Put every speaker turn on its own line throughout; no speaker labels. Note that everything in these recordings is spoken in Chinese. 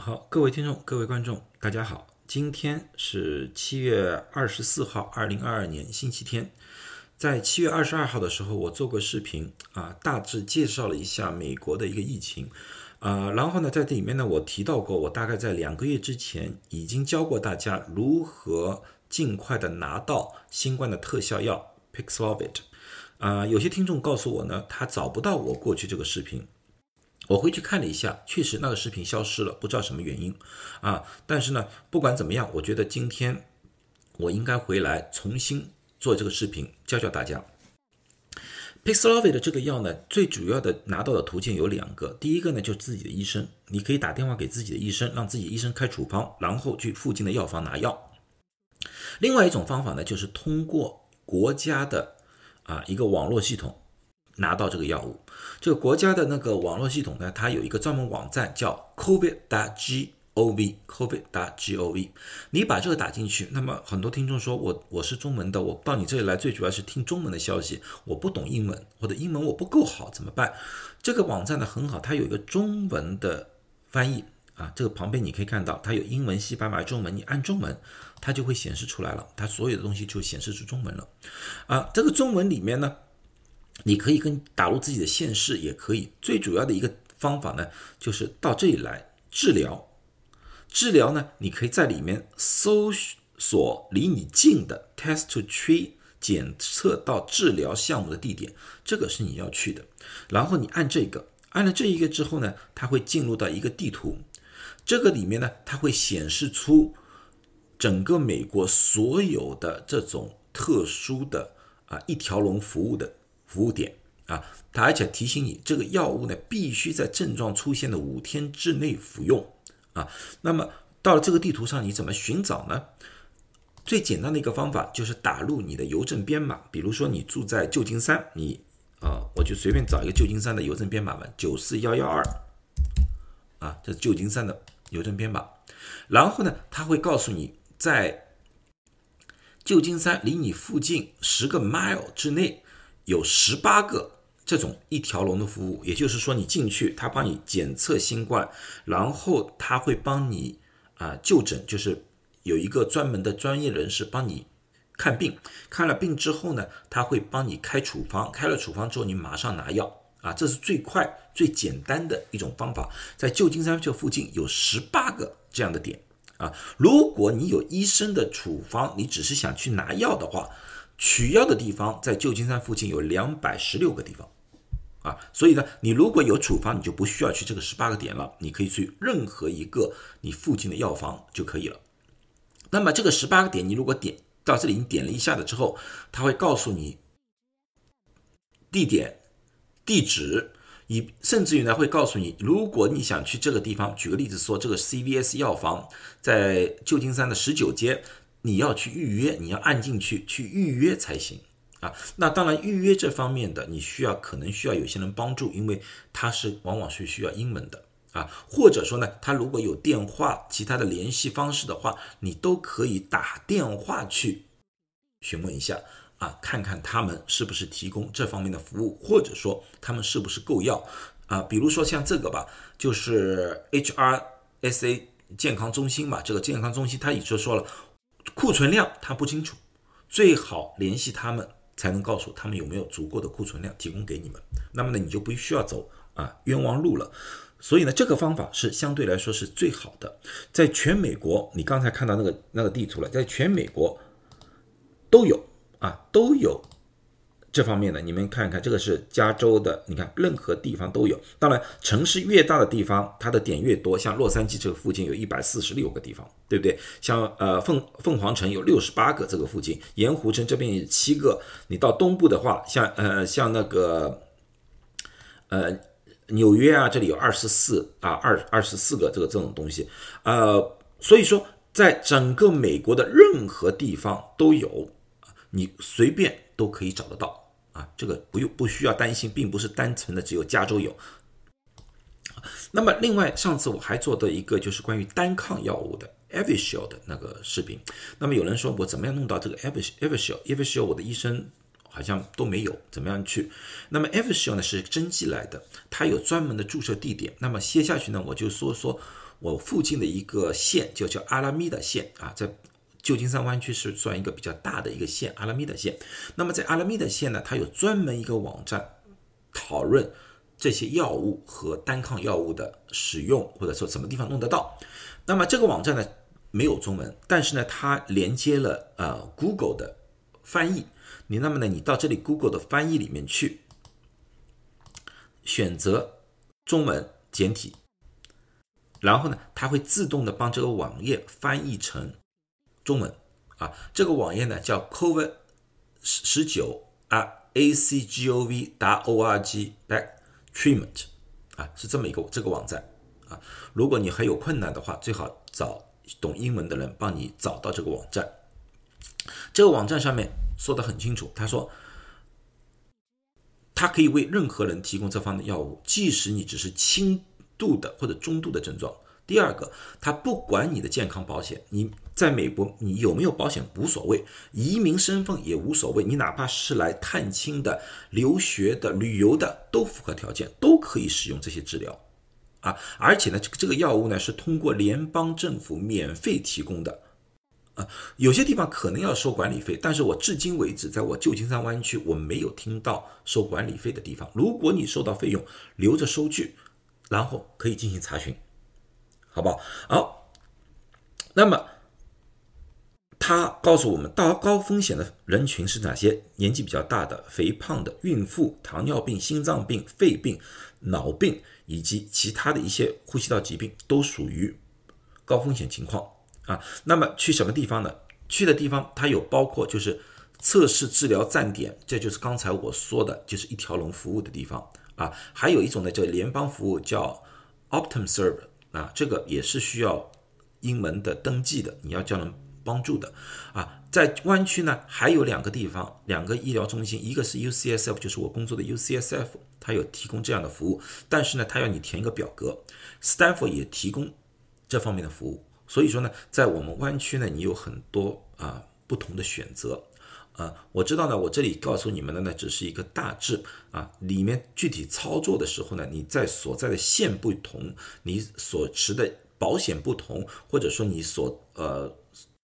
好，各位听众，各位观众，大家好。今天是七月二十四号，二零二二年星期天。在七月二十二号的时候，我做过视频啊，大致介绍了一下美国的一个疫情啊。然后呢，在这里面呢，我提到过，我大概在两个月之前已经教过大家如何尽快的拿到新冠的特效药 Paxlovid。啊，有些听众告诉我呢，他找不到我过去这个视频。我回去看了一下，确实那个视频消失了，不知道什么原因啊。但是呢，不管怎么样，我觉得今天我应该回来重新做这个视频，教教大家。p i x l o v i 的这个药呢，最主要的拿到的途径有两个，第一个呢就是自己的医生，你可以打电话给自己的医生，让自己医生开处方，然后去附近的药房拿药。另外一种方法呢，就是通过国家的啊一个网络系统。拿到这个药物，这个国家的那个网络系统呢，它有一个专门网站叫 covid.gov covid.gov，。你把这个打进去，那么很多听众说我我是中文的，我到你这里来最主要是听中文的消息，我不懂英文或者英文我不够好怎么办？这个网站呢很好，它有一个中文的翻译啊，这个旁边你可以看到它有英文、西班牙中文，你按中文它就会显示出来了，它所有的东西就显示出中文了啊。这个中文里面呢。你可以跟打入自己的县市也可以，最主要的一个方法呢，就是到这里来治疗。治疗呢，你可以在里面搜索离你近的 test to treat 检测到治疗项目的地点，这个是你要去的。然后你按这个，按了这一个之后呢，它会进入到一个地图，这个里面呢，它会显示出整个美国所有的这种特殊的啊一条龙服务的。服务点啊，它而且提醒你，这个药物呢必须在症状出现的五天之内服用啊。那么到了这个地图上，你怎么寻找呢？最简单的一个方法就是打入你的邮政编码，比如说你住在旧金山，你啊，我就随便找一个旧金山的邮政编码吧，九四幺幺二啊，这是旧金山的邮政编码。然后呢，他会告诉你，在旧金山离你附近十个 mile 之内。有十八个这种一条龙的服务，也就是说，你进去，他帮你检测新冠，然后他会帮你啊就诊，就是有一个专门的专业人士帮你看病，看了病之后呢，他会帮你开处方，开了处方之后，你马上拿药啊，这是最快最简单的一种方法。在旧金山这附近有十八个这样的点啊，如果你有医生的处方，你只是想去拿药的话。取药的地方在旧金山附近有两百十六个地方，啊，所以呢，你如果有处方，你就不需要去这个十八个点了，你可以去任何一个你附近的药房就可以了。那么这个十八个点，你如果点到这里，你点了一下子之后，他会告诉你地点、地址，以甚至于呢会告诉你，如果你想去这个地方，举个例子说，这个 CVS 药房在旧金山的十九街。你要去预约，你要按进去去预约才行啊。那当然，预约这方面的你需要可能需要有些人帮助，因为他是往往是需要英文的啊。或者说呢，他如果有电话其他的联系方式的话，你都可以打电话去询问一下啊，看看他们是不是提供这方面的服务，或者说他们是不是够药啊。比如说像这个吧，就是 HRSA 健康中心嘛，这个健康中心他已经说了。库存量他不清楚，最好联系他们才能告诉他们有没有足够的库存量提供给你们。那么呢，你就不需要走啊冤枉路了。所以呢，这个方法是相对来说是最好的。在全美国，你刚才看到那个那个地图了，在全美国都有啊都有。这方面呢，你们看一看，这个是加州的，你看任何地方都有。当然，城市越大的地方，它的点越多。像洛杉矶这个附近有一百四十六个地方，对不对？像呃凤凤凰城有六十八个，这个附近盐湖城这边有七个。你到东部的话，像呃像那个呃纽约啊，这里有二十四啊二二十四个这个这种东西。呃，所以说在整个美国的任何地方都有，你随便都可以找得到。啊，这个不用不需要担心，并不是单纯的只有加州有。那么，另外上次我还做的一个就是关于单抗药物的 e v i s h i l 的那个视频。那么有人说我怎么样弄到这个 e v i s h i l e v i s h i l e v i s h i l 我的医生好像都没有怎么样去。那么 f s h o 呢是针剂来的，它有专门的注射地点。那么接下去呢，我就说说我附近的一个县，就叫阿拉米达县啊，在旧金山湾区是算一个比较大的一个县，阿拉米达县。那么在阿拉米达县呢，它有专门一个网站讨论这些药物和单抗药物的使用，或者说什么地方弄得到。那么这个网站呢没有中文，但是呢它连接了呃 Google 的翻译。你那么呢？你到这里 Google 的翻译里面去，选择中文简体，然后呢，它会自动的帮这个网页翻译成中文啊。这个网页呢叫 Covid 十十九啊 A C G O V 打 O R G 来 Treatment 啊，是这么一个这个网站啊。如果你还有困难的话，最好找懂英文的人帮你找到这个网站。这个网站上面。说的很清楚，他说，他可以为任何人提供这方的药物，即使你只是轻度的或者中度的症状。第二个，他不管你的健康保险，你在美国你有没有保险无所谓，移民身份也无所谓，你哪怕是来探亲的、留学的、旅游的，都符合条件，都可以使用这些治疗啊！而且呢，这个这个药物呢是通过联邦政府免费提供的。啊有些地方可能要收管理费，但是我至今为止，在我旧金山湾区，我没有听到收管理费的地方。如果你收到费用，留着收据，然后可以进行查询，好不好？好，那么他告诉我们，到高风险的人群是哪些？年纪比较大的、肥胖的、孕妇、糖尿病、心脏病、肺病、脑病以及其他的一些呼吸道疾病，都属于高风险情况。啊，那么去什么地方呢？去的地方它有包括就是测试治疗站点，这就是刚才我说的，就是一条龙服务的地方啊。还有一种呢叫联邦服务，叫 Optum Serve 啊，这个也是需要英文的登记的，你要叫人帮助的啊。在湾区呢还有两个地方，两个医疗中心，一个是 UCSF，就是我工作的 UCSF，它有提供这样的服务，但是呢它要你填一个表格，Stanford 也提供这方面的服务。所以说呢，在我们湾区呢，你有很多啊不同的选择，啊，我知道呢，我这里告诉你们的呢，只是一个大致啊，里面具体操作的时候呢，你在所在的县不同，你所持的保险不同，或者说你所呃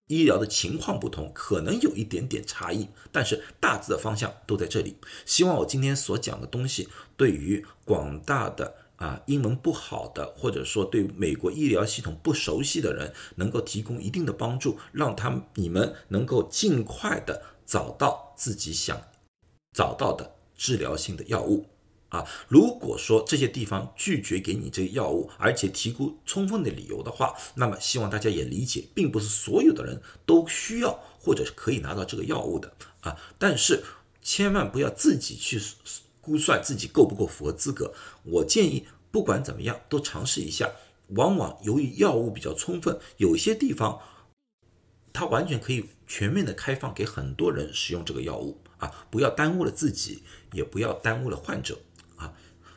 医疗的情况不同，可能有一点点差异，但是大致的方向都在这里。希望我今天所讲的东西，对于广大的。啊，英文不好的，或者说对美国医疗系统不熟悉的人，能够提供一定的帮助，让他们你们能够尽快的找到自己想找到的治疗性的药物。啊，如果说这些地方拒绝给你这个药物，而且提供充分的理由的话，那么希望大家也理解，并不是所有的人都需要或者是可以拿到这个药物的啊。但是千万不要自己去。估算自己够不够符合资格，我建议不管怎么样都尝试一下。往往由于药物比较充分，有些地方它完全可以全面的开放给很多人使用这个药物啊！不要耽误了自己，也不要耽误了患者啊！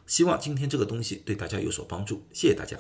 希望今天这个东西对大家有所帮助，谢谢大家。